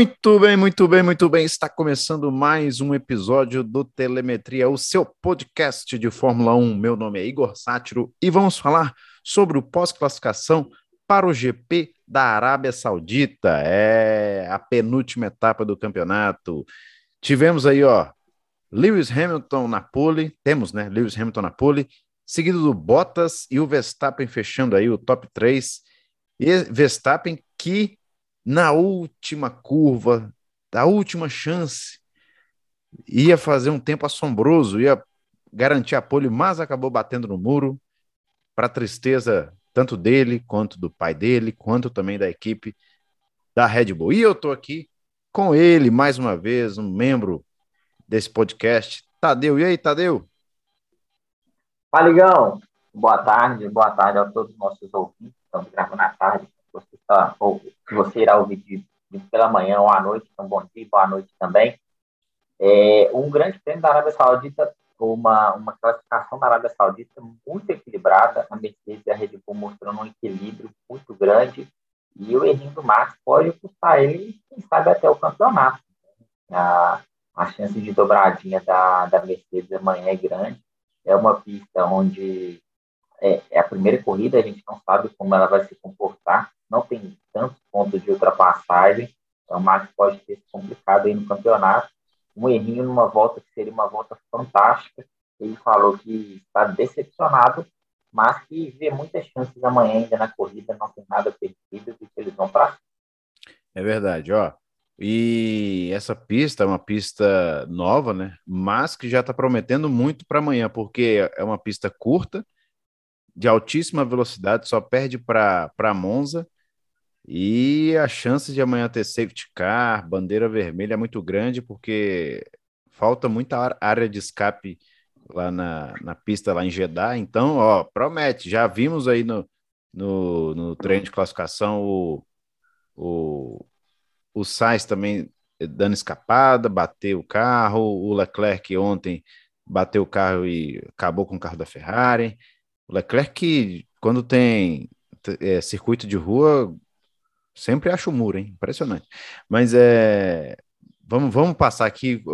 Muito bem, muito bem, muito bem. Está começando mais um episódio do Telemetria, o seu podcast de Fórmula 1. Meu nome é Igor Sátiro e vamos falar sobre o pós-classificação para o GP da Arábia Saudita. É a penúltima etapa do campeonato. Tivemos aí, ó, Lewis Hamilton na pole, temos, né? Lewis Hamilton na pole, seguido do Bottas e o Verstappen fechando aí o top 3. E Verstappen que na última curva, da última chance, ia fazer um tempo assombroso, ia garantir a pole, mas acabou batendo no muro, para tristeza tanto dele, quanto do pai dele, quanto também da equipe da Red Bull. E eu estou aqui com ele, mais uma vez, um membro desse podcast, Tadeu. E aí, Tadeu? Fala, Ligão. Boa tarde, boa tarde a todos os nossos ouvintes. Estamos gravando à tarde você, tá, ou, se você irá ouvir de, de pela manhã ou à noite, então bom dia, boa noite também. É, um grande prêmio da Arábia Saudita, uma, uma classificação da Arábia Saudita muito equilibrada, a Mercedes e a Red Bull mostrando um equilíbrio muito grande, e o errinho do Max pode custar ele, quem sabe, até o campeonato. A, a chance de dobradinha da, da Mercedes amanhã é grande, é uma pista onde é, é, a primeira corrida, a gente não sabe como ela vai se comportar, não tem tantos pontos de ultrapassagem, então o Max pode ter se complicado aí no campeonato. Um errinho numa volta que seria uma volta fantástica, ele falou que está decepcionado, mas que vê muitas chances amanhã ainda na corrida, não tem nada perdido e que eles vão para É verdade, ó. E essa pista é uma pista nova, né? Mas que já está prometendo muito para amanhã, porque é uma pista curta, de altíssima velocidade, só perde para Monza. E a chance de amanhã ter safety car, bandeira vermelha é muito grande, porque falta muita área de escape lá na, na pista, lá em Jeddah. Então, ó, promete. Já vimos aí no, no, no treino de classificação o, o, o Sainz também dando escapada, bateu o carro. O Leclerc ontem bateu o carro e acabou com o carro da Ferrari. O Leclerc, quando tem é, circuito de rua, sempre acha o muro, hein? Impressionante. Mas é, vamos, vamos passar aqui o,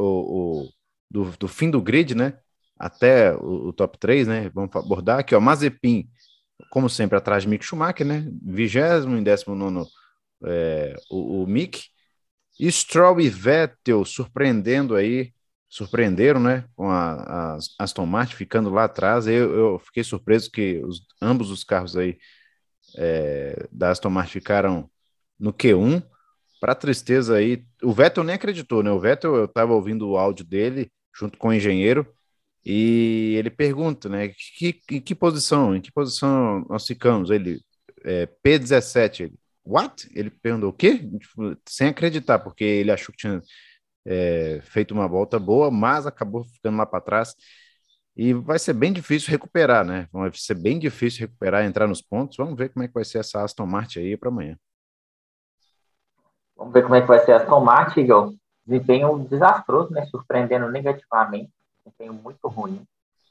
o do, do, fim do grid, né? Até o, o, top 3, né? Vamos abordar aqui, ó. Mazepin, como sempre, atrás de Mick Schumacher, né? Vigésimo em décimo nono é, o, o Mick. Stroll e Vettel surpreendendo aí surpreenderam, né? Com a, a Aston Martin ficando lá atrás. Eu, eu fiquei surpreso que os, ambos os carros aí é, da Aston Martin ficaram no Q1. Para tristeza aí, o Vettel nem acreditou, né? O Vettel, eu estava ouvindo o áudio dele junto com o engenheiro e ele pergunta, né? Que, em que posição? Em que posição nós ficamos? Ele é, P17. Ele, What? Ele perguntou o quê? Tipo, sem acreditar, porque ele achou que tinha é, feito uma volta boa, mas acabou ficando lá para trás. E vai ser bem difícil recuperar, né? Vai ser bem difícil recuperar, entrar nos pontos. Vamos ver como é que vai ser essa Aston Martin aí para amanhã. Vamos ver como é que vai ser a Aston Martin, Igor. Desempenho desastroso, né? Surpreendendo negativamente. Desempenho muito ruim.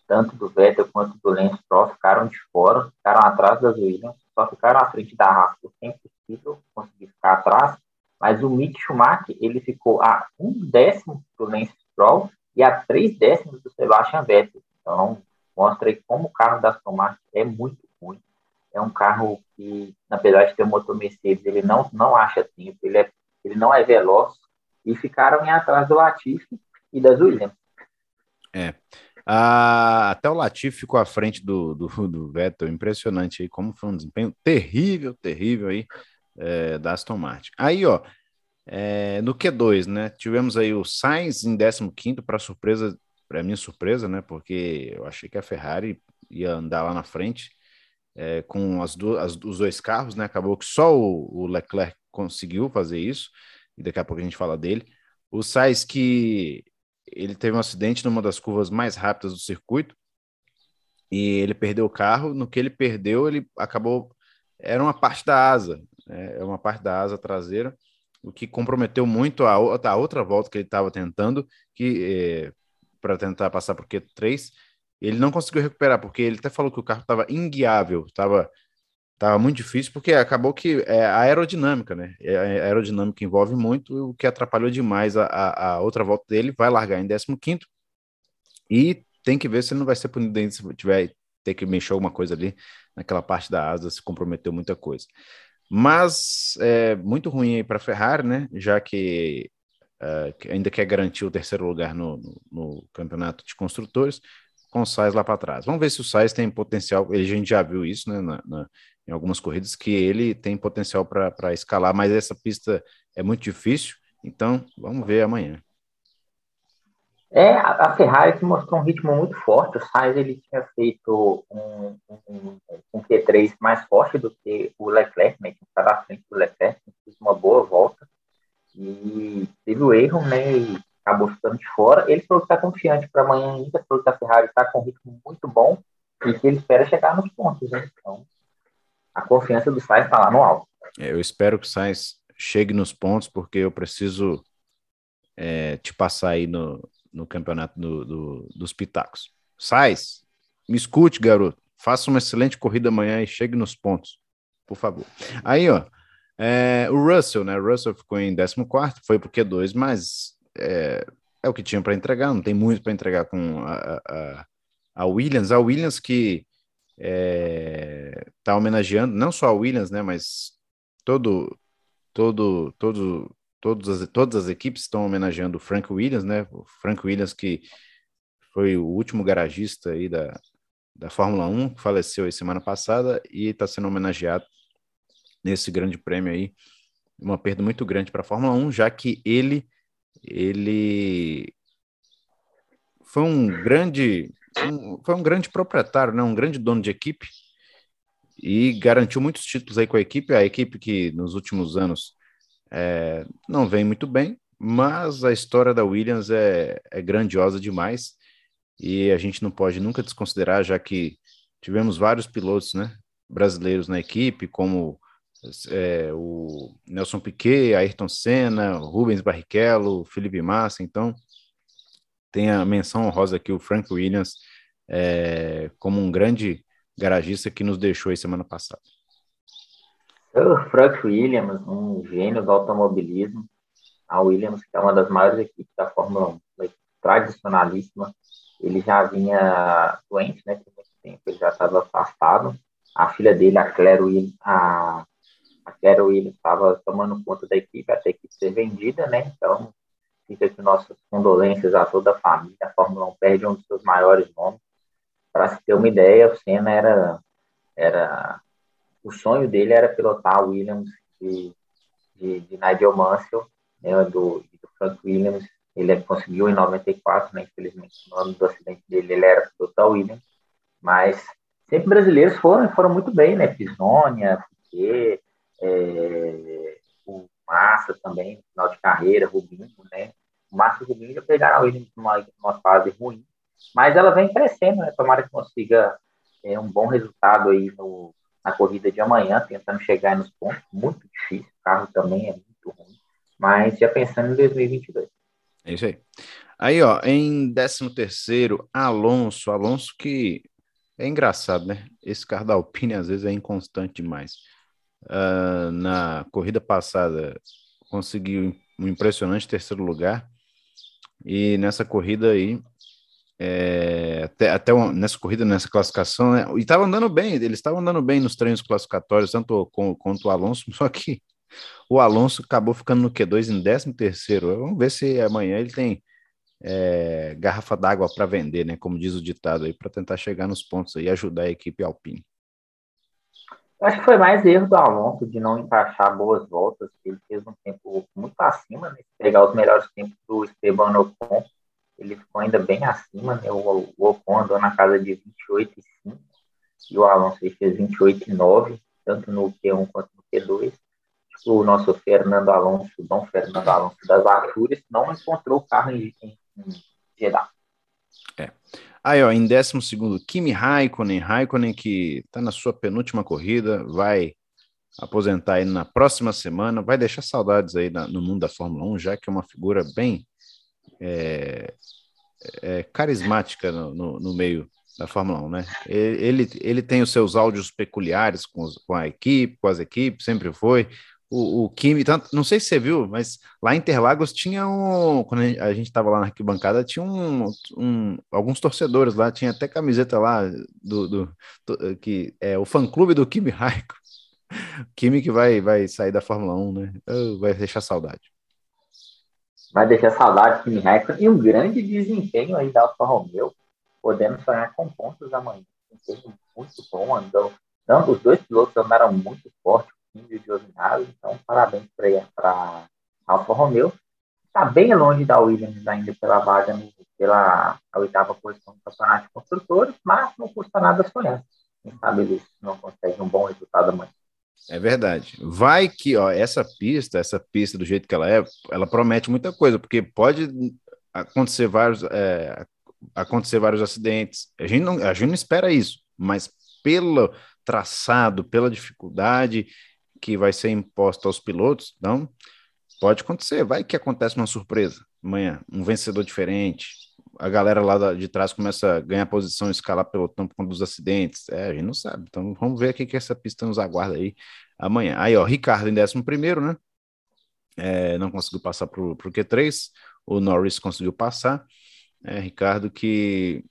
Tanto do Vettel quanto do Lance Stroll ficaram de fora, ficaram atrás das Williams, só ficaram à frente da Haas por sempre possível conseguir ficar atrás mas o Mick Schumacher ele ficou a um décimo do Lance Stroll e a três décimos do Sebastian Vettel. Então, mostra aí como o carro da Aston Martin é muito ruim. É um carro que, apesar de ter um motor Mercedes, ele não, não acha tempo, ele, é, ele não é veloz. E ficaram em atrás do Latifi e das Williams. É. Ah, até o Latifi ficou à frente do, do, do Vettel. Impressionante aí, como foi um desempenho terrível, terrível aí é, da Aston Martin. Aí, ó, é, no Q2, né? Tivemos aí o Sainz em 15 para surpresa, para minha surpresa, né? Porque eu achei que a Ferrari ia andar lá na frente é, com as do, as, os dois carros, né? Acabou que só o, o, Leclerc conseguiu fazer isso, e daqui a pouco a gente fala dele. O Sainz que ele teve um acidente numa das curvas mais rápidas do circuito e ele perdeu o carro. No que ele perdeu, ele acabou era uma parte da asa? É uma parte da asa traseira, o que comprometeu muito a, a outra volta que ele estava tentando, que é, para tentar passar por Q3, ele não conseguiu recuperar, porque ele até falou que o carro estava inguiável, estava Tava muito difícil porque acabou que é a aerodinâmica, né? É, a aerodinâmica envolve muito, o que atrapalhou demais a, a, a outra volta dele. Vai largar em 15 e tem que ver se ele não vai ser punido ainda se tiver ter que mexer alguma coisa ali naquela parte da asa, se comprometeu muita coisa. Mas é muito ruim aí para a Ferrari, né? Já que, uh, ainda quer garantir o terceiro lugar no, no, no campeonato de construtores, com o Sainz lá para trás. Vamos ver se o Sainz tem potencial. A gente já viu isso, né? Na, na, em algumas corridas, que ele tem potencial para escalar, mas essa pista é muito difícil. Então, vamos ver amanhã. É, a Ferrari mostrou um ritmo muito forte. O Sainz ele tinha feito um, um, um Q3 mais forte do que o Leclerc, né, que estava à frente do Leclerc, fez uma boa volta e teve o erro, né, e acabou ficando de fora. Ele falou que está confiante para amanhã ainda, falou que a Ferrari está com um ritmo muito bom e que ele espera chegar nos pontos. Né? Então, a confiança do Sainz está lá no alto. É, eu espero que o Sainz chegue nos pontos, porque eu preciso é, te passar aí no, no campeonato do, do, dos pitacos. Sais, me escute, garoto. Faça uma excelente corrida amanhã e chegue nos pontos, por favor. Aí, ó, é, o Russell, né? O Russell ficou em 14, foi pro Q2, mas é, é o que tinha para entregar, não tem muito para entregar com a, a, a, Williams. A Williams que é, tá homenageando não só a Williams, né? Mas todo, todo, todo todas as, todas as equipes estão homenageando o Frank Williams, né? O Frank Williams que foi o último garagista aí da, da Fórmula 1, que faleceu aí semana passada e está sendo homenageado nesse grande prêmio aí. Uma perda muito grande para a Fórmula 1, já que ele ele foi um grande um, foi um grande proprietário, né? um grande dono de equipe e garantiu muitos títulos aí com a equipe, a equipe que nos últimos anos é, não vem muito bem, mas a história da Williams é, é grandiosa demais e a gente não pode nunca desconsiderar, já que tivemos vários pilotos né, brasileiros na equipe, como é, o Nelson Piquet, Ayrton Senna, Rubens Barrichello, Felipe Massa, então tem a menção honrosa aqui o Frank Williams é, como um grande garagista que nos deixou aí semana passada. O Frank Williams, um gênio do automobilismo. A Williams, que é uma das maiores equipes da Fórmula 1, tradicionalíssima. Ele já vinha doente, né? Por muito tempo, ele já estava afastado. A filha dele, a Claire Williams, a, a Claire Williams estava tomando conta da equipe até equipe ser vendida, né? Então, fica aqui nossas condolências a toda a família. A Fórmula 1 perde um dos seus maiores nomes. Para se ter uma ideia, o Senna era, era o sonho dele era pilotar a Williams de, de, de Nigel Mansell, né, do, do Frank Williams. Ele conseguiu em 94, né, infelizmente, no ano do acidente dele, ele era pilotar Williams, mas sempre brasileiros foram, foram muito bem, né? Pisônia, Piquet, é, o Massa também, final de carreira, Rubinho, né? O Massa e o Rubinho já pegaram a Williams numa, numa fase ruim, mas ela vem crescendo, né? Tomara que consiga é, um bom resultado aí no, na corrida de amanhã, tentando chegar nos pontos. Muito difícil, o carro também é muito ruim, mas já pensando em 2022. É isso aí. Aí, ó, em 13 terceiro, Alonso. Alonso que é engraçado, né? Esse carro da Alpine às vezes é inconstante demais. Uh, na corrida passada conseguiu um impressionante terceiro lugar e nessa corrida aí é, até, até nessa corrida, nessa classificação, né? e estava andando bem, eles estavam andando bem nos treinos classificatórios, tanto com, quanto o Alonso, só que o Alonso acabou ficando no Q2 em 13 terceiro. Vamos ver se amanhã ele tem é, garrafa d'água para vender, né? Como diz o ditado para tentar chegar nos pontos e ajudar a equipe Alpine. acho que foi mais erro do Alonso de não encaixar boas voltas, ele fez um tempo muito acima, né? Pegar os melhores tempos do Esteban Ocon ele ficou ainda bem acima, né? O, o Ocon andou na casa de 28,5 e o Alonso fez 28,9, tanto no Q1 quanto no Q2. O nosso Fernando Alonso, Dom Fernando Alonso das Açúrias, não encontrou o carro em, em, em Jeddah. É. Aí, ó, em 12, Kimi Raikkonen. Raikkonen, que está na sua penúltima corrida, vai aposentar aí na próxima semana, vai deixar saudades aí na, no mundo da Fórmula 1, já que é uma figura bem é, é, carismática no, no, no, meio da Fórmula 1, né? Ele, ele tem os seus áudios peculiares com, os, com a equipe, com as equipes, sempre foi. O, o Kimi, tanto, não sei se você viu, mas lá em Interlagos tinha um. Quando a gente estava lá na arquibancada, tinha um, um, alguns torcedores lá, tinha até camiseta lá do, do, do que é o fã-clube do Kimi Raikkonen. Kimi que vai, vai sair da Fórmula 1, né? Vai deixar saudade. Vai deixar saudade do Kimi Raikkonen e um grande desempenho aí da Alfa Romeo podemos sonhar com pontos amanhã. Um muito bom, andou. Não, os dois pilotos andaram muito forte, o Kim e o então parabéns para a Alfa Romeo. Está bem longe da Williams ainda pela vaga, pela oitava posição do campeonato de construtores, mas não custa nada sonhar. Quem sabe eles não conseguem um bom resultado amanhã. É verdade. Vai que, ó, essa pista, essa pista do jeito que ela é, ela promete muita coisa, porque pode acontecer vários, é, acontecer vários acidentes. A gente não, a gente não espera isso, mas pelo traçado, pela dificuldade que vai ser imposta aos pilotos, não pode acontecer. Vai que acontece uma surpresa amanhã, um vencedor diferente. A galera lá de trás começa a ganhar posição, escalar pelotão por conta dos acidentes. É, a gente não sabe. Então vamos ver o que, essa pista nos aguarda aí amanhã. Aí, ó, Ricardo em 11 primeiro, né? É, não conseguiu passar para o Q3. O Norris conseguiu passar. É, Ricardo, que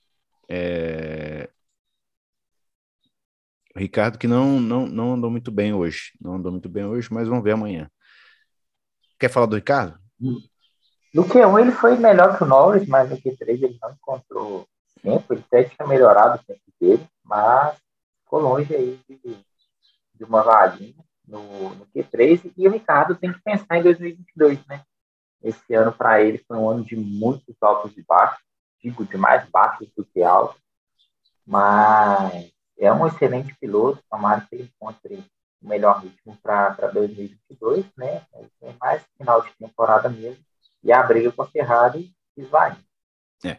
é... Ricardo que não, não, não andou muito bem hoje. Não andou muito bem hoje, mas vamos ver amanhã. Quer falar do Ricardo? No Q1 ele foi melhor que o Norris, mas no Q3 ele não encontrou tempo. Ele até tinha melhorado o tempo dele, mas ficou longe aí de, de uma vaguinha no, no Q3. E o Ricardo tem que pensar em 2022, né? Esse ano para ele foi um ano de muitos altos e baixos digo, de mais baixos do que altos, mas é um excelente piloto, tomara que ele encontre o melhor ritmo para 2022, né? Tem mais final de temporada mesmo, e a briga com a Ferrari esvai. É.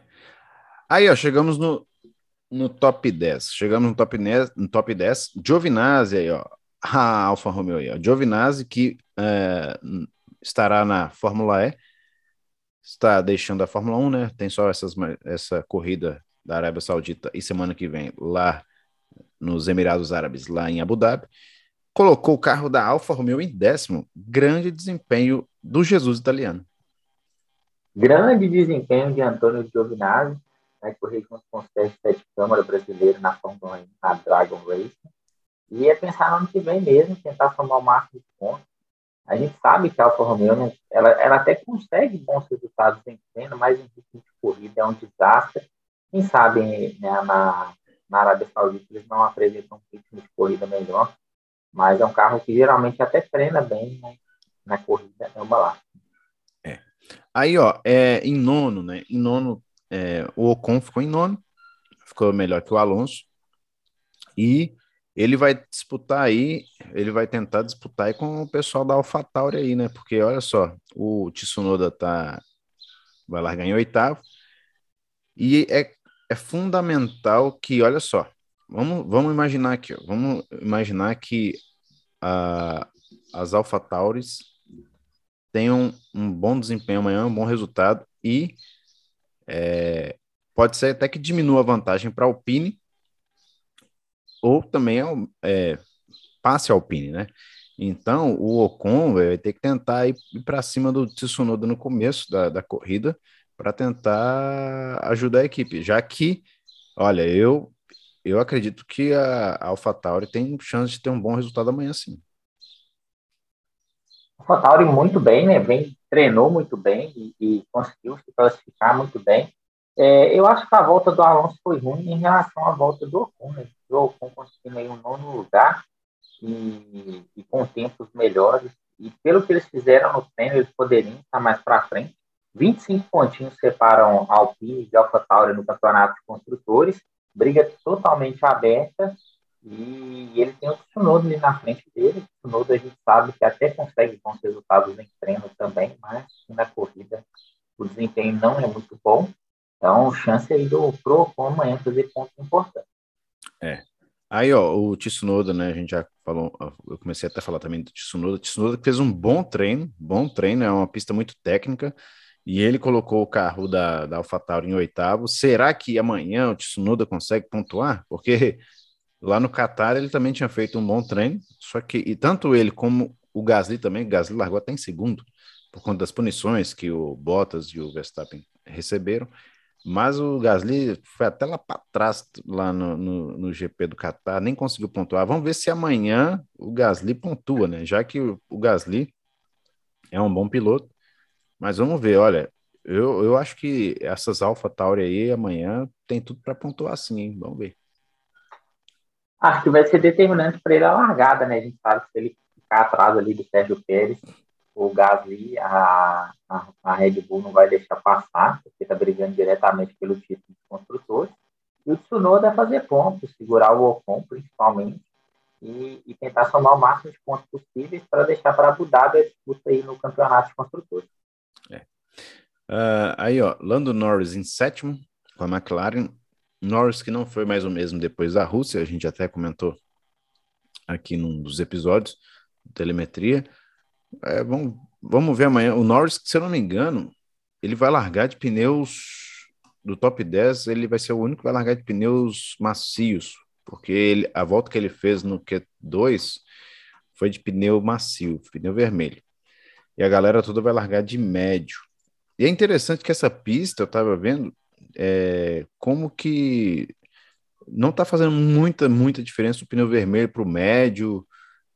Aí, ó, chegamos no, no top 10. Chegamos no top 10, no top 10. Giovinazzi aí, ó. A Alfa Romeo aí, ó. Giovinazzi que é, estará na Fórmula E está deixando a Fórmula 1, né? Tem só essas, essa corrida da Arábia Saudita e semana que vem lá nos Emirados Árabes, lá em Abu Dhabi. Colocou o carro da Alfa Romeo em décimo. Grande desempenho do Jesus italiano. Grande desempenho de Antônio Giovinazzi, né, correr junto com o Sérgio Sete Câmara brasileiro na Fórmula 1, na Dragon Race. E é pensar no ano que vem mesmo, tentar somar o máximo de pontos a gente sabe que a Alfa Romeo, ela, ela até consegue bons resultados em treino, mas em ritmo de corrida é um desastre. Quem sabe né, na, na Arábia Saudita eles não apresentam um ritmo de corrida melhor, mas é um carro que geralmente até treina bem né, na corrida, é uma lá. Aí, ó, é, em nono, né? Em nono, é, o Ocon ficou em nono, ficou melhor que o Alonso. E ele vai disputar aí, ele vai tentar disputar aí com o pessoal da AlphaTauri aí, né? Porque olha só, o Tsunoda tá vai largar em oitavo. E é, é fundamental que, olha só, vamos, vamos imaginar aqui, ó, vamos imaginar que as AlphaTauris tenham um bom desempenho amanhã, um bom resultado e é, pode ser até que diminua a vantagem para a Alpine ou também é, é passe Alpine, né? Então, o Ocon vai ter que tentar ir, ir para cima do Tsunoda no começo da, da corrida para tentar ajudar a equipe, já que, olha, eu eu acredito que a, a AlphaTauri tem chance de ter um bom resultado amanhã, sim. AlphaTauri muito bem, né? Treinou muito bem e, e conseguiu se classificar muito bem. É, eu acho que a volta do Alonso foi ruim em relação à volta do Ocon. Né? O Ocon conseguindo aí um nono lugar e, e, com tempos melhores. E pelo que eles fizeram no treino, eles poderiam estar mais para frente. 25 pontinhos separam Alpine e AlphaTauri no campeonato de construtores. Briga totalmente aberta. E ele tem o Tsunoda ali na frente dele. O Tsunoda a gente sabe que até consegue bons resultados em treino também, mas na corrida o desempenho não é muito bom. Então, chance aí do Pro com amanhã fazer pontos importantes. É. Aí, ó, o Tsunoda, né? A gente já falou, eu comecei até a falar também do Tsunoda. Tsunoda fez um bom treino, bom treino, é uma pista muito técnica e ele colocou o carro da, da AlphaTauri em oitavo. Será que amanhã o Tsunoda consegue pontuar? Porque lá no Qatar ele também tinha feito um bom treino, só que e tanto ele como o Gasly também, o Gasly largou até em segundo, por conta das punições que o Bottas e o Verstappen receberam. Mas o Gasly foi até lá para trás, lá no, no, no, GP do Qatar, nem conseguiu pontuar. Vamos ver se amanhã o Gasly pontua, né? Já que o, o Gasly é um bom piloto mas vamos ver, olha, eu, eu acho que essas Alpha Tauri aí amanhã tem tudo para pontuar sim, hein? Vamos ver. Acho que vai ser determinante para ele a largada, né? A gente sabe que se ele ficar atrás ali do Sérgio Pérez, o Gasly, a, a, a Red Bull não vai deixar passar, porque está brigando diretamente pelo título de construtores. E o Tsunoda fazer pontos, segurar o Ocon principalmente, e, e, tentar somar o máximo de pontos possíveis para deixar para Abu Dhabi a disputa aí no campeonato de construtores. É. Uh, aí, ó, Lando Norris em sétimo com a McLaren. Norris que não foi mais o mesmo depois da Rússia, a gente até comentou aqui num dos episódios telemetria. É, vamos, vamos ver amanhã. O Norris, se eu não me engano, ele vai largar de pneus do top 10, ele vai ser o único que vai largar de pneus macios, porque ele, a volta que ele fez no Q2 foi de pneu macio, pneu vermelho e a galera toda vai largar de médio. E é interessante que essa pista, eu estava vendo, é, como que não está fazendo muita, muita diferença o pneu vermelho para o médio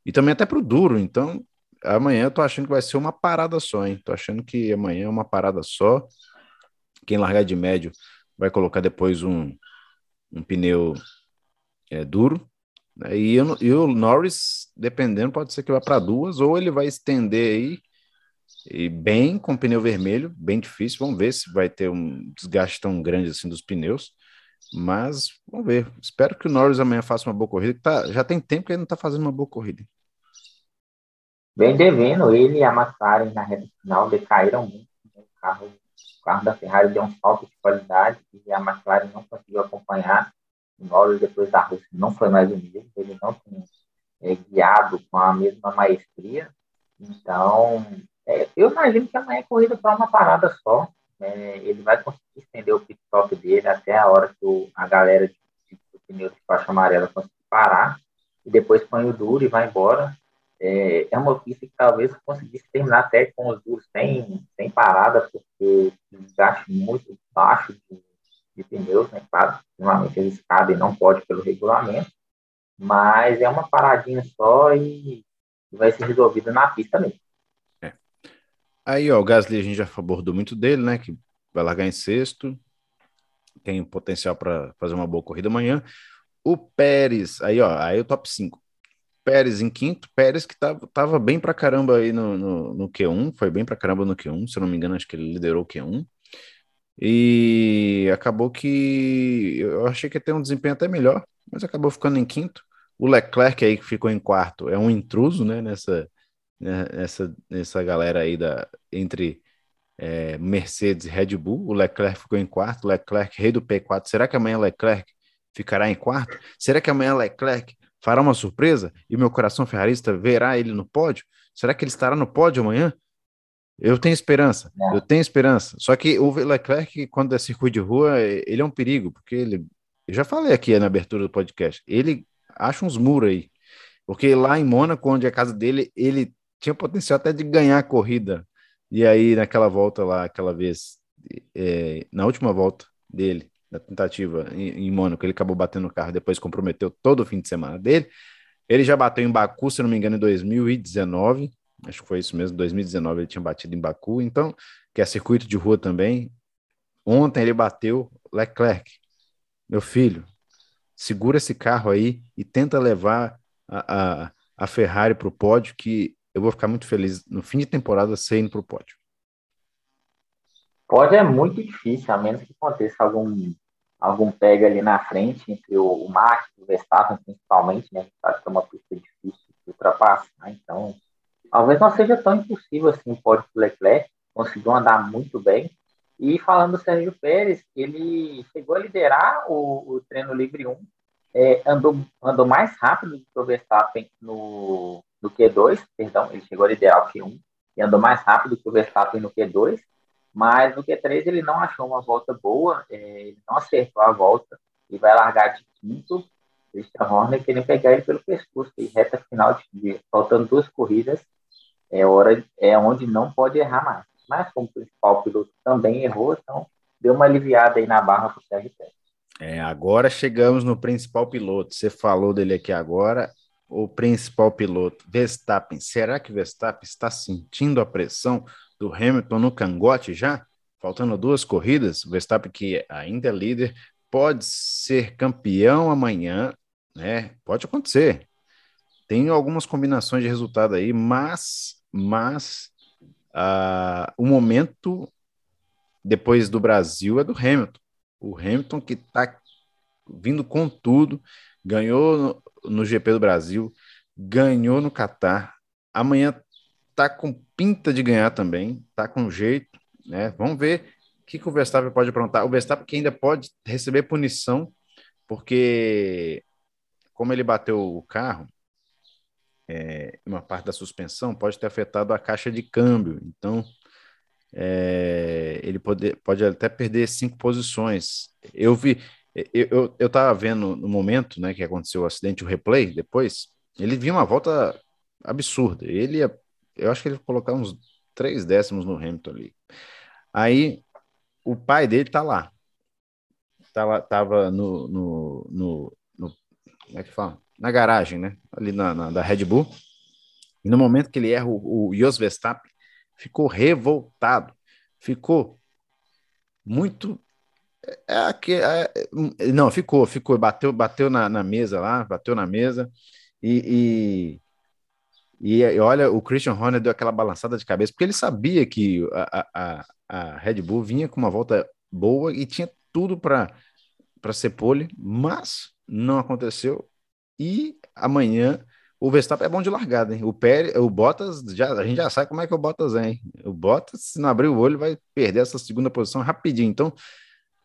e também até para o duro. Então, amanhã eu tô achando que vai ser uma parada só, hein? Tô achando que amanhã é uma parada só. Quem largar de médio vai colocar depois um, um pneu é, duro. Né? E, eu, e o Norris, dependendo, pode ser que vá para duas, ou ele vai estender aí e bem com pneu vermelho, bem difícil. Vamos ver se vai ter um desgaste tão grande assim dos pneus. Mas vamos ver. Espero que o Norris amanhã faça uma boa corrida. Tá, já tem tempo que ele não está fazendo uma boa corrida. Bem devendo, ele e a McLaren na reta final decaíram muito. O carro, o carro da Ferrari deu um salto de qualidade e a McLaren não conseguiu acompanhar. O Norris, depois da Rússia, não foi mais o mesmo. Ele não tem é, guiado com a mesma maestria. Então, é, eu imagino que amanhã é corrida para uma parada só. É, ele vai conseguir estender o pit stop dele até a hora que o, a galera de, de, do pneu de faixa amarela conseguir parar. E depois põe o duro e vai embora. É, é uma pista que talvez conseguisse terminar até com os duros sem, sem parada, porque desgaste muito baixo de, de pneus, né? Claro, normalmente e não pode pelo regulamento. Mas é uma paradinha só e vai ser resolvida na pista mesmo. Aí, ó, o Gasly a gente já abordou muito dele, né? Que vai largar em sexto, tem potencial para fazer uma boa corrida amanhã. O Pérez, aí, ó, aí o top 5. Pérez em quinto, Pérez que tava, tava bem pra caramba aí no, no, no Q1, foi bem pra caramba no Q1, se eu não me engano, acho que ele liderou o Q1. E acabou que eu achei que ia ter um desempenho até melhor, mas acabou ficando em quinto. O Leclerc aí que ficou em quarto é um intruso, né, nessa, né, essa, essa galera aí da, entre é, Mercedes e Red Bull. O Leclerc ficou em quarto, Leclerc, rei do P4. Será que amanhã Leclerc ficará em quarto? Será que amanhã Leclerc fará uma surpresa e meu coração ferrarista verá ele no pódio? Será que ele estará no pódio amanhã? Eu tenho esperança, é. eu tenho esperança. Só que o Leclerc, quando é circuito de rua, ele é um perigo, porque ele. Eu já falei aqui na abertura do podcast, ele acha uns muros aí. Porque lá em Mônaco, onde é a casa dele, ele tinha potencial até de ganhar a corrida. E aí, naquela volta lá, aquela vez, é, na última volta dele, na tentativa em, em Mônaco, ele acabou batendo o carro, depois comprometeu todo o fim de semana dele. Ele já bateu em Baku, se não me engano, em 2019. Acho que foi isso mesmo, 2019 ele tinha batido em Baku, então, que é circuito de rua também. Ontem ele bateu Leclerc. Meu filho, segura esse carro aí e tenta levar a, a, a Ferrari para o pódio, que eu vou ficar muito feliz no fim de temporada saindo para o pódio. Pódio é muito difícil, a menos que aconteça algum, algum pega ali na frente, entre o, o Max e o Verstappen, principalmente, né? Sabe que é uma pista difícil de ultrapassar, então talvez não seja tão impossível assim o pódio do Leclerc, conseguiu andar muito bem. E falando do Sérgio Pérez, ele chegou a liderar o, o treino livre 1, é, andou, andou mais rápido do que o Verstappen no, no Q2, perdão, ele chegou a liderar o Q1 e andou mais rápido que o Verstappen no Q2. Mas no Q3 ele não achou uma volta boa, é, ele não acertou a volta e vai largar de quinto. Christian Horner querendo pegar ele pelo pescoço e reta final de faltando duas corridas, é hora é onde não pode errar mais. Mas como o principal piloto também errou, então deu uma aliviada aí na barra para o Sérgio Pérez. É, agora chegamos no principal piloto. Você falou dele aqui agora. O principal piloto, Verstappen. Será que Verstappen está sentindo a pressão do Hamilton no cangote já? Faltando duas corridas, o Verstappen, que ainda é líder, pode ser campeão amanhã, né? Pode acontecer. Tem algumas combinações de resultado aí, mas, mas uh, o momento depois do Brasil é do Hamilton. O Hamilton que está vindo com tudo, ganhou no, GP do Brasil, ganhou no Catar. Amanhã tá com pinta de ganhar também, tá com jeito, né? Vamos ver o que, que o Verstappen pode aprontar. O Verstappen que ainda pode receber punição, porque como ele bateu o carro, é, uma parte da suspensão pode ter afetado a caixa de câmbio. Então, é, ele pode, pode até perder cinco posições. Eu vi, eu, eu tava vendo no momento né, que aconteceu o acidente, o replay depois, ele viu uma volta absurda. Ele ia, eu acho que ele colocar uns três décimos no Hamilton ali. Aí o pai dele tá lá. Tá lá tava no, no, no, no como é que fala? Na garagem, né? Ali na, na, da Red Bull. E no momento que ele erra, o, o Jos Verstappen ficou revoltado, ficou muito é, é, é, não, ficou, ficou, bateu, bateu na, na, mesa lá, bateu na mesa e, e, e, olha, o Christian Horner deu aquela balançada de cabeça, porque ele sabia que a, a, a Red Bull vinha com uma volta boa e tinha tudo para ser pole, mas não aconteceu. E amanhã o Verstappen é bom de largada, hein? O, Pérez, o Bottas, já, a gente já sabe como é que é o Bottas é, hein? O Bottas, se não abrir o olho, vai perder essa segunda posição rapidinho. Então,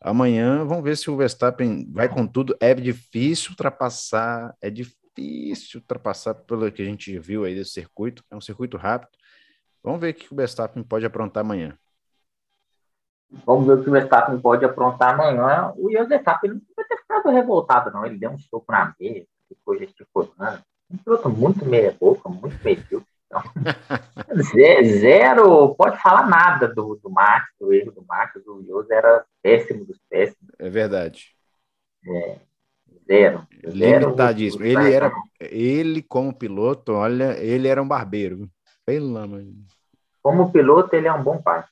Amanhã vamos ver se o Verstappen vai com tudo. É difícil ultrapassar, é difícil ultrapassar pelo que a gente viu aí desse circuito. É um circuito rápido. Vamos ver o que o Verstappen pode aprontar amanhã. Vamos ver o que o Verstappen pode aprontar amanhã. O Ian Verstappen não vai ter ficado revoltado, não. Ele deu um soco na mesa, ficou gesticulando. Um piloto muito meia boca, muito medíocre. Zero, pode falar nada do, do Max, do erro do Max, do Yos era péssimo dos péssimos. É verdade. É, zero. Limitadíssimo. Zero, ele era, ele como piloto, olha, ele era um barbeiro. Pelo amor Como piloto, ele é um bom pai.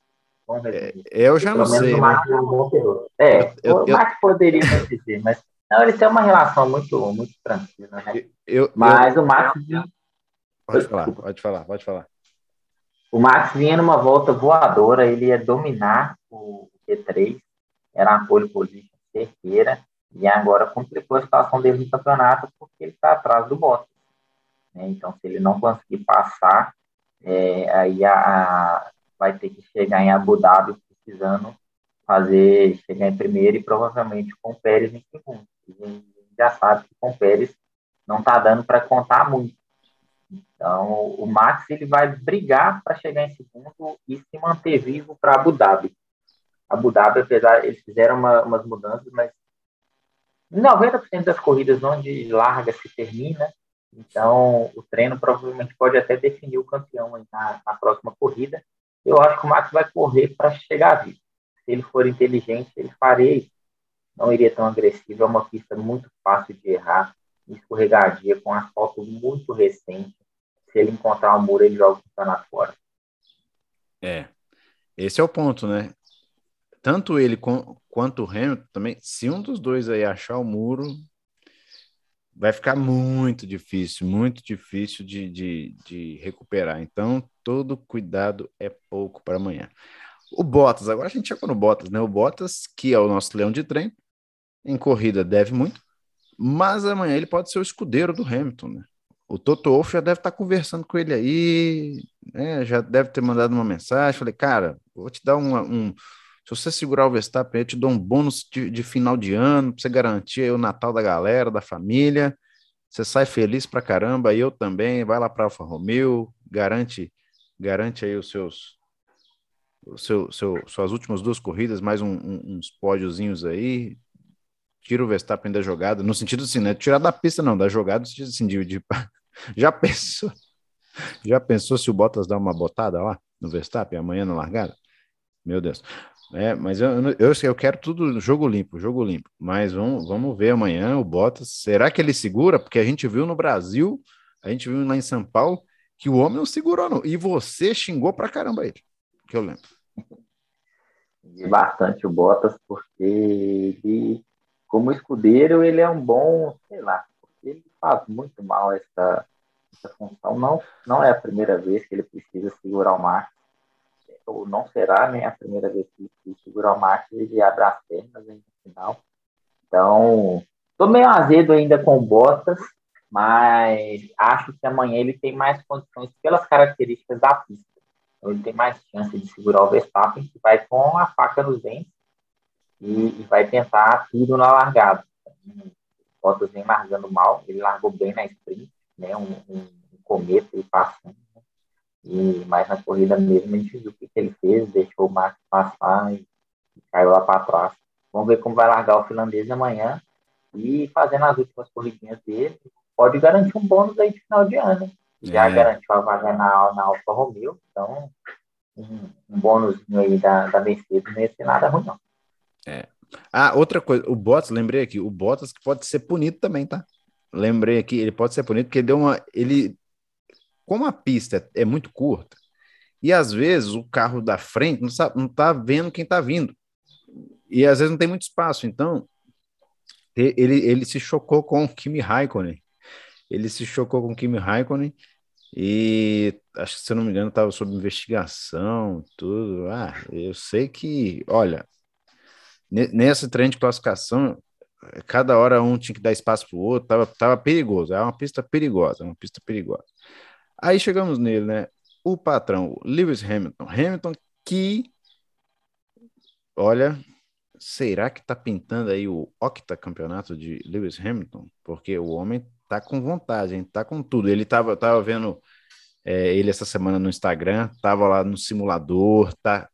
É, eu já Pelo não sei. O Max né? é um bom piloto. É, eu, o Max eu, poderia dizer, mas não, eles têm uma relação muito, muito tranquila, né? Eu, mas o Max Pode falar, pode falar, pode falar. O Max vinha numa volta voadora, ele ia dominar o Q3, era uma pole position certeira, e agora complicou a situação dele no campeonato porque ele está atrás do Bottas. Né? Então, se ele não conseguir passar, é, aí a, a, vai ter que chegar em Abu Dhabi precisando fazer, chegar em primeiro e provavelmente com o Pérez em segundo. E a gente já sabe que com o Pérez não está dando para contar muito. Então, o Max ele vai brigar para chegar em segundo e se manter vivo para Abu Dhabi. Abu Dhabi, apesar, eles fizeram uma, umas mudanças, mas 90% das corridas onde larga se termina, então o treino provavelmente pode até definir o campeão na, na próxima corrida. Eu acho que o Max vai correr para chegar vivo. Se ele for inteligente, ele faria isso. Não iria tão agressivo, é uma pista muito fácil de errar, escorregadia, com asfalto muito recente se ele encontrar o muro, ele joga o campeonato fora. É, esse é o ponto, né? Tanto ele com, quanto o Hamilton também, se um dos dois aí achar o muro, vai ficar muito difícil, muito difícil de, de, de recuperar. Então, todo cuidado é pouco para amanhã. O Bottas, agora a gente chegou no Bottas, né? O Bottas, que é o nosso leão de trem, em corrida deve muito, mas amanhã ele pode ser o escudeiro do Hamilton, né? O Toto Wolff já deve estar conversando com ele aí, né? já deve ter mandado uma mensagem. Falei, cara, vou te dar uma, um. Se você segurar o Verstappen, eu te dou um bônus de, de final de ano para você garantir o Natal da galera, da família. Você sai feliz pra caramba, e eu também. Vai lá para Alfa Romeo, garante, garante aí os seus seu, seu, suas últimas duas corridas, mais um, um, uns pódiozinhos aí, tira o Verstappen da jogada, no sentido assim, né? Tirar da pista, não, da jogada, no sentido assim, de, de já pensou? Já pensou se o Bottas dá uma botada lá no Verstappen amanhã na largada? Meu Deus. É, mas eu, eu, eu quero tudo jogo limpo, jogo limpo. Mas vamos, vamos ver amanhã o Bottas. Será que ele segura? Porque a gente viu no Brasil, a gente viu lá em São Paulo, que o homem não segurou, não. E você xingou pra caramba ele, que eu lembro. Bastante o Bottas, porque ele, como escudeiro, ele é um bom, sei lá, faz muito mal essa, essa função. Não, não é a primeira vez que ele precisa segurar o Max ou não será né, a primeira vez que, que segurar o Max ele abre as pernas no final. Então, estou meio azedo ainda com Bottas, mas acho que amanhã ele tem mais condições pelas características da pista. Então, ele tem mais chance de segurar o Verstappen, que vai com a faca nos dentes e, e vai tentar tudo na largada. O Bottas vem largando mal, ele largou bem na sprint, né, um, um, cometa e passando e, mas na corrida mesmo a gente viu o que, que ele fez, deixou o Max passar e, e caiu lá para trás. Vamos ver como vai largar o finlandês amanhã e fazendo as últimas corridinhas dele, pode garantir um bônus aí de final de ano. Já é. garantiu a vaga na, na Alfa Romeo, então um, um bônusinho aí da, da Mercedes não ia ser nada ruim, não. É. Ah, outra coisa, o Bottas, lembrei aqui, o Bottas que pode ser punido também, tá? Lembrei aqui, ele pode ser punido porque deu uma, ele como a pista é muito curta, e às vezes o carro da frente não está, não tá vendo quem está vindo. E às vezes não tem muito espaço. Então, ele, ele se chocou com o Kimi Raikkonen. Ele se chocou com o Kimi Raikkonen e acho que, se eu não me engano, estava sob investigação, tudo. Ah, eu sei que, olha, nessa trem de classificação, cada hora um tinha que dar espaço para o outro, tava, tava perigoso. É uma pista perigosa, é uma pista perigosa. Aí chegamos nele, né? O patrão, Lewis Hamilton. Hamilton que, olha, será que tá pintando aí o octa campeonato de Lewis Hamilton? Porque o homem tá com vontade, hein? Tá com tudo. Ele tava, tava vendo é, ele essa semana no Instagram, tava lá no simulador, tá,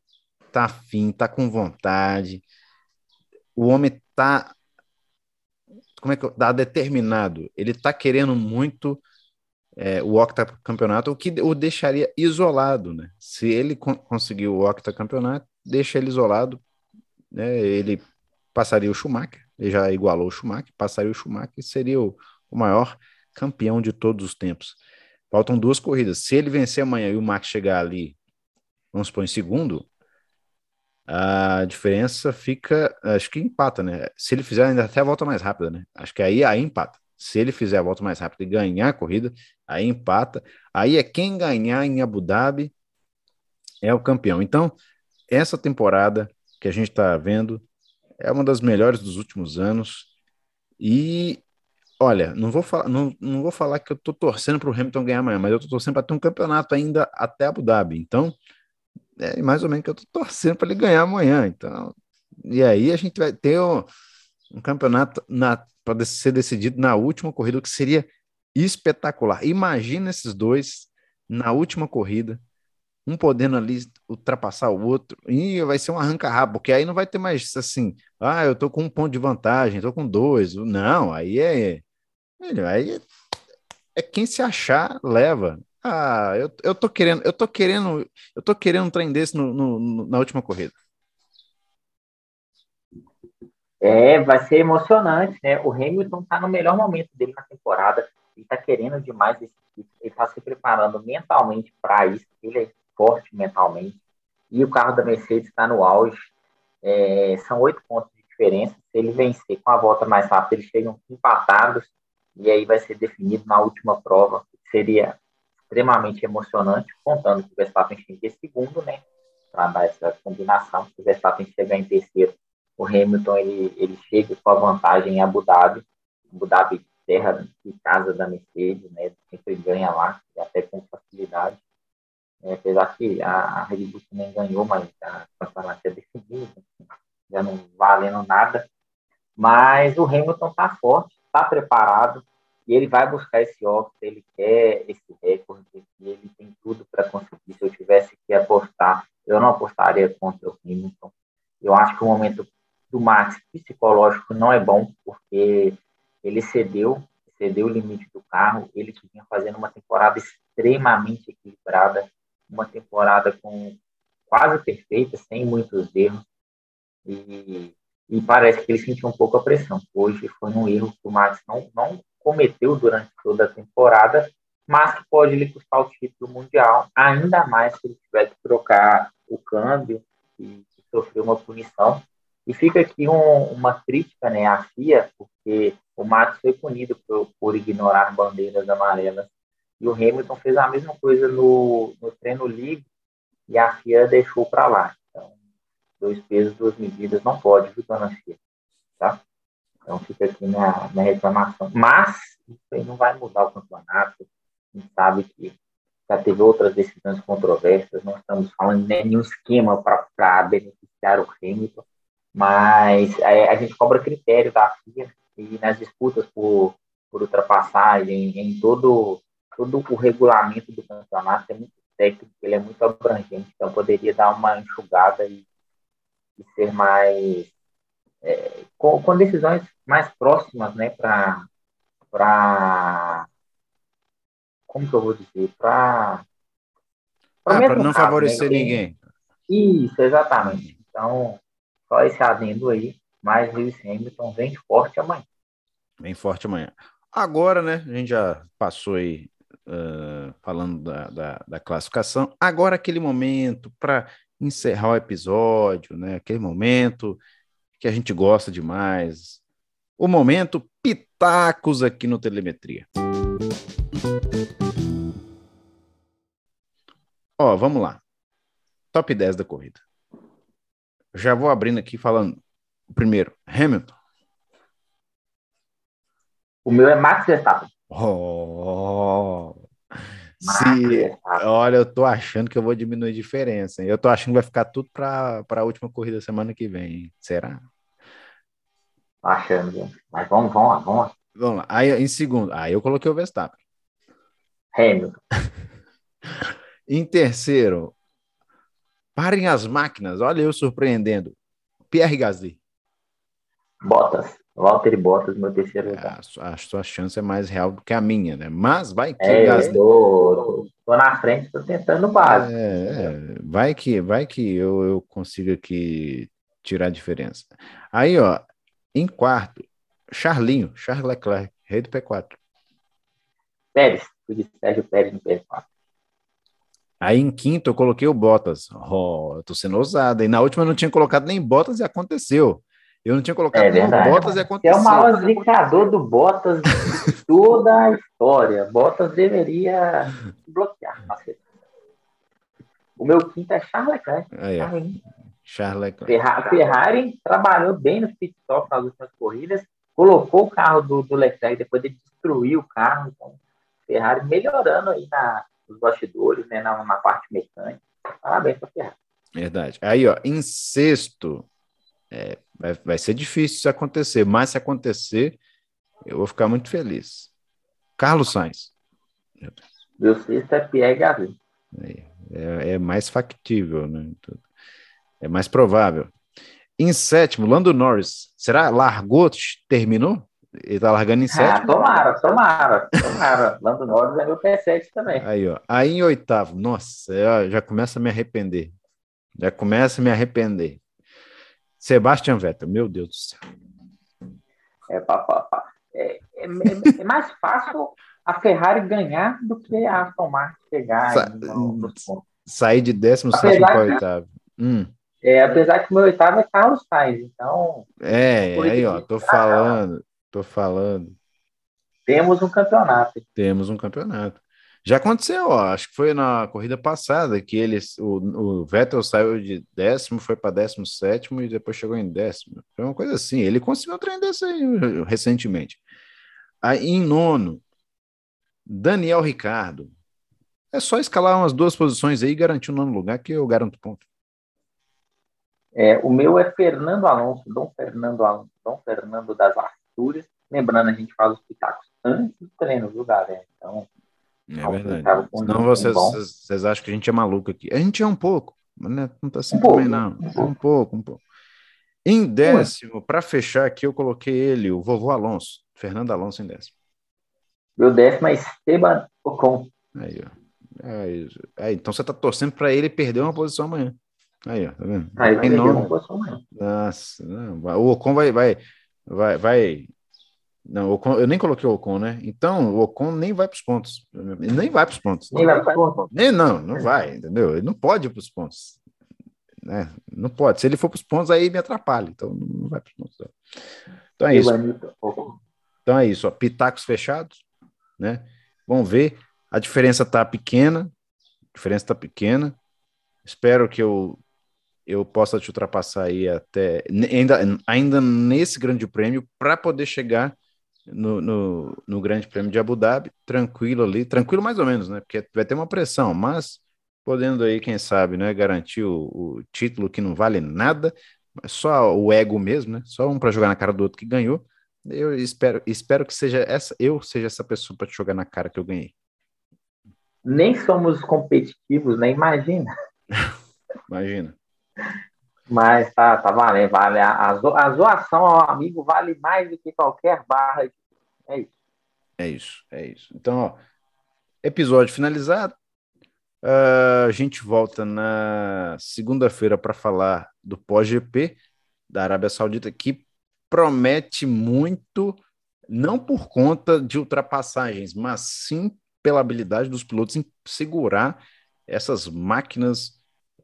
tá afim, tá com vontade. O homem tá, como é que tá determinado? Ele tá querendo muito é, o octacampeonato, o que o deixaria isolado, né? Se ele con conseguir o octacampeonato, deixa ele isolado, né? Ele passaria o Schumacher, ele já igualou o Schumacher, passaria o Schumacher e seria o, o maior campeão de todos os tempos. Faltam duas corridas. Se ele vencer amanhã e o Max chegar ali, vamos supor, em segundo, a diferença fica, acho que empata, né? Se ele fizer ainda até a volta mais rápida, né? Acho que aí, aí empata. Se ele fizer a volta mais rápida e ganhar a corrida, aí empata. Aí é quem ganhar em Abu Dhabi é o campeão. Então, essa temporada que a gente está vendo é uma das melhores dos últimos anos. E olha, não vou falar, não, não vou falar que eu estou torcendo para o Hamilton ganhar amanhã, mas eu estou torcendo para ter um campeonato ainda até Abu Dhabi. Então, é mais ou menos que eu estou torcendo para ele ganhar amanhã. Então, e aí a gente vai ter um, um campeonato na para ser decidido na última corrida, o que seria espetacular. Imagina esses dois na última corrida, um podendo ali ultrapassar o outro, e vai ser um arranca-rabo, porque aí não vai ter mais assim, ah, eu tô com um ponto de vantagem, tô com dois. Não, aí é. Aí é, é quem se achar, leva. Ah, eu, eu tô querendo, eu tô querendo, eu tô querendo um trem desse no, no, na última corrida. É, vai ser emocionante, né? O Hamilton está no melhor momento dele na temporada. Ele está querendo demais esse título. Ele está se preparando mentalmente para isso. Ele é forte mentalmente. E o carro da Mercedes está no auge. É, são oito pontos de diferença. Se ele vencer com a volta mais rápida, eles chegam empatados. E aí vai ser definido na última prova. Seria extremamente emocionante, contando que o Verstappen chegue em segundo, né? Para dar essa combinação. Se o Verstappen chegar em terceiro, o Hamilton ele, ele chega com a vantagem em Abu Dhabi, Abu Dhabi terra de casa da Mercedes, né, sempre ganha lá, até com facilidade, é, apesar que a, a Red Bull também ganhou, mas a campeonato é definido, já não valendo nada, mas o Hamilton está forte, está preparado, e ele vai buscar esse óculos, ele quer esse recorde, ele tem tudo para conseguir. Se eu tivesse que apostar, eu não apostaria contra o Hamilton. Eu acho que o momento do Max psicológico não é bom, porque ele cedeu, cedeu o limite do carro, ele que vinha fazendo uma temporada extremamente equilibrada, uma temporada com quase perfeita, sem muitos erros, e, e parece que ele sentiu um pouco a pressão. Hoje foi um erro que o Max não, não cometeu durante toda a temporada, mas que pode lhe custar o título mundial, ainda mais se ele tiver que trocar o câmbio e, sofrer uma punição. E fica aqui um, uma crítica né, à FIA, porque o Max foi punido por, por, ignorar bandeiras amarelas. E o Hamilton fez a mesma coisa no, no treino livre e a FIA deixou para lá. Então, dois pesos, duas medidas, não pode, viu, dona FIA? Tá? Então, fica aqui na, na reclamação. Mas, isso aí não vai mudar o campeonato. A gente sabe que já teve outras decisões controversas, não estamos falando de nenhum esquema para beneficiar o Hamilton, mas é, a gente cobra critério da FIA e nas disputas por, por ultrapassagem, em todo, todo o regulamento do campeonato, é muito técnico, ele é muito abrangente, então poderia dar uma enxugada e, e ser mais. É, com, com, decisões mais próximas né, para como que eu vou dizer, para para ah, não favorecer né? ninguém. Isso, exatamente. Então, só esse adendo aí, mas Lewis Hamilton vem forte amanhã. Vem forte amanhã. Agora, né, a gente já passou aí uh, falando da, da, da, classificação. Agora aquele momento para encerrar o episódio, né, aquele momento que a gente gosta demais. O momento pitacos aqui no Telemetria. Ó, vamos lá. Top 10 da corrida. Já vou abrindo aqui falando. Primeiro, Hamilton. O meu é Max Verstappen. Oh, se, olha, eu tô achando que eu vou diminuir a diferença. Eu tô achando que vai ficar tudo para a última corrida semana que vem. Será? Achando, mas vamos, vamos lá, vamos lá. Vamos lá. Aí, em segundo, aí eu coloquei o Verstappen. Hamilton. Em terceiro, parem as máquinas. Olha eu surpreendendo. Pierre Gasly. Bottas. Walter Bottas, meu terceiro lugar. É, a, a, sua chance é mais real do que a minha, né? Mas vai que é, Gasly... tô, tô, na frente, tô tentando o básico. É, é, vai que, vai que eu, eu consigo aqui tirar a diferença. Aí, ó, em quarto, Charlinho, Charles Leclerc, rei do P4. Pérez, fui de Sérgio Pérez no P4. Aí em quinto eu coloquei o Bottas. Oh, eu tô sendo ousado. E na última eu não tinha colocado nem Bottas e aconteceu. Eu não tinha colocado é nem Bottas e aconteceu. É o maior zicador do Bottas de toda a história. Bottas deveria bloquear. O meu quinto é Charles Leclerc. Aí, Charles Leclerc. Ferrari, Ferrari trabalhou bem no pit stop nas últimas corridas, colocou o carro do, do Leclerc, depois ele destruiu o carro. Então, Ferrari melhorando aí na, nos bastidores, né, na, na parte mecânica. Parabéns para Ferrari. Verdade. Aí, ó, em sexto, é, vai, vai ser difícil isso acontecer, mas se acontecer, eu vou ficar muito feliz. Carlos Sainz. Meu sexto é Pierre Gasly. É, é, é, mais factível, né? É mais provável. Em sétimo, Lando Norris. Será? Largou, terminou? Ele tá largando em ah, sétimo. Ah, tomara, tomara, tomara. Lando Norris é meu P7 também. Aí, ó. Aí em oitavo, nossa, já começa a me arrepender. Já começa a me arrepender. Sebastian Vettel, meu Deus do céu. É, papá, é, é, é, mais fácil a Ferrari ganhar do que a Aston Martin chegar Sa no, Sair de 17 para oitavo. Hum. É, apesar que o meu oitavo é Carlos Sainz, então. É, aí, ó, tô falando. Tô falando. Temos um campeonato. Temos um campeonato. Já aconteceu, ó, acho que foi na corrida passada que eles, o, o Vettel saiu de décimo, foi para décimo sétimo e depois chegou em décimo. Foi uma coisa assim. Ele conseguiu um trem desse aí recentemente. Aí em nono, Daniel Ricardo. É só escalar umas duas posições aí e garantir o nono lugar que eu garanto ponto. É, o meu é Fernando Alonso, Dom Fernando Alonso, Dom Fernando das Artes Lembrando, a gente faz os pitacos antes do treino, viu, galera? Então. É verdade. Senão vocês, vocês acham que a gente é maluco aqui. A gente é um pouco, mas não, é, não tá assim um também, não. Um pouco, um pouco. Em décimo, para fechar aqui, eu coloquei ele, o vovô Alonso, Fernando Alonso em décimo. Meu décimo é Esteban Ocon. Aí, ó. Aí, aí, então você tá torcendo para ele perder uma posição amanhã. Aí, ó, tá vendo? Aí vai perder uma posição amanhã. Nossa, não, o Ocon vai, vai, vai, vai. Não, Ocon, eu nem coloquei o Ocon, né? Então, o Ocon nem vai para os pontos. Ele nem vai para os pontos. Nem vai para os pontos. Nem, não, não vai, entendeu? Ele não pode ir para os pontos. Né? Não pode. Se ele for para os pontos, aí me atrapalha. Então, não vai para os pontos. Então é isso. Então é isso. Ó. Pitacos fechados, né? Vamos ver. A diferença está pequena. A diferença está pequena. Espero que eu eu possa te ultrapassar aí até ainda, ainda nesse grande prêmio para poder chegar no, no, no, grande prêmio de Abu Dhabi, tranquilo ali, tranquilo mais ou menos, né? Porque vai ter uma pressão, mas podendo aí, quem sabe, né, garantir o, o título que não vale nada, só o ego mesmo, né? Só um para jogar na cara do outro que ganhou. Eu espero, espero que seja essa, eu seja essa pessoa para te jogar na cara que eu ganhei. Nem somos competitivos, né? Imagina. Imagina. Mas tá, tá valendo, vale. A, a zoação ao amigo vale mais do que qualquer barra. É isso. É isso, é isso. Então, ó, episódio finalizado. Uh, a gente volta na segunda-feira para falar do pós-GP da Arábia Saudita, que promete muito, não por conta de ultrapassagens, mas sim pela habilidade dos pilotos em segurar essas máquinas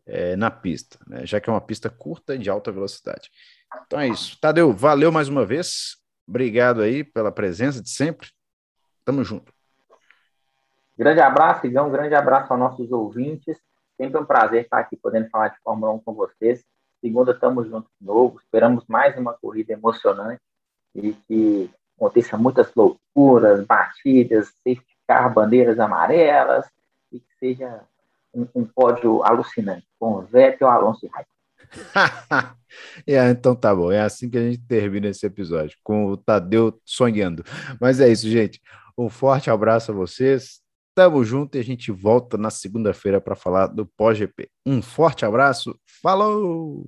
é, na pista, né? já que é uma pista curta de alta velocidade. Então é isso. Tadeu, valeu mais uma vez. Obrigado aí pela presença de sempre. Tamo junto. Grande abraço, Igão. Grande abraço aos nossos ouvintes. Sempre um prazer estar aqui podendo falar de Fórmula 1 com vocês. Segunda, estamos juntos de novo. Esperamos mais uma corrida emocionante e que aconteça muitas loucuras, batidas, safety car, bandeiras amarelas e que seja um, um pódio alucinante com Vettel, Alonso e Raikkonen. é, então tá bom, é assim que a gente termina esse episódio, com o Tadeu sonhando. Mas é isso, gente. Um forte abraço a vocês. Tamo junto e a gente volta na segunda-feira para falar do pós-GP. Um forte abraço. Falou!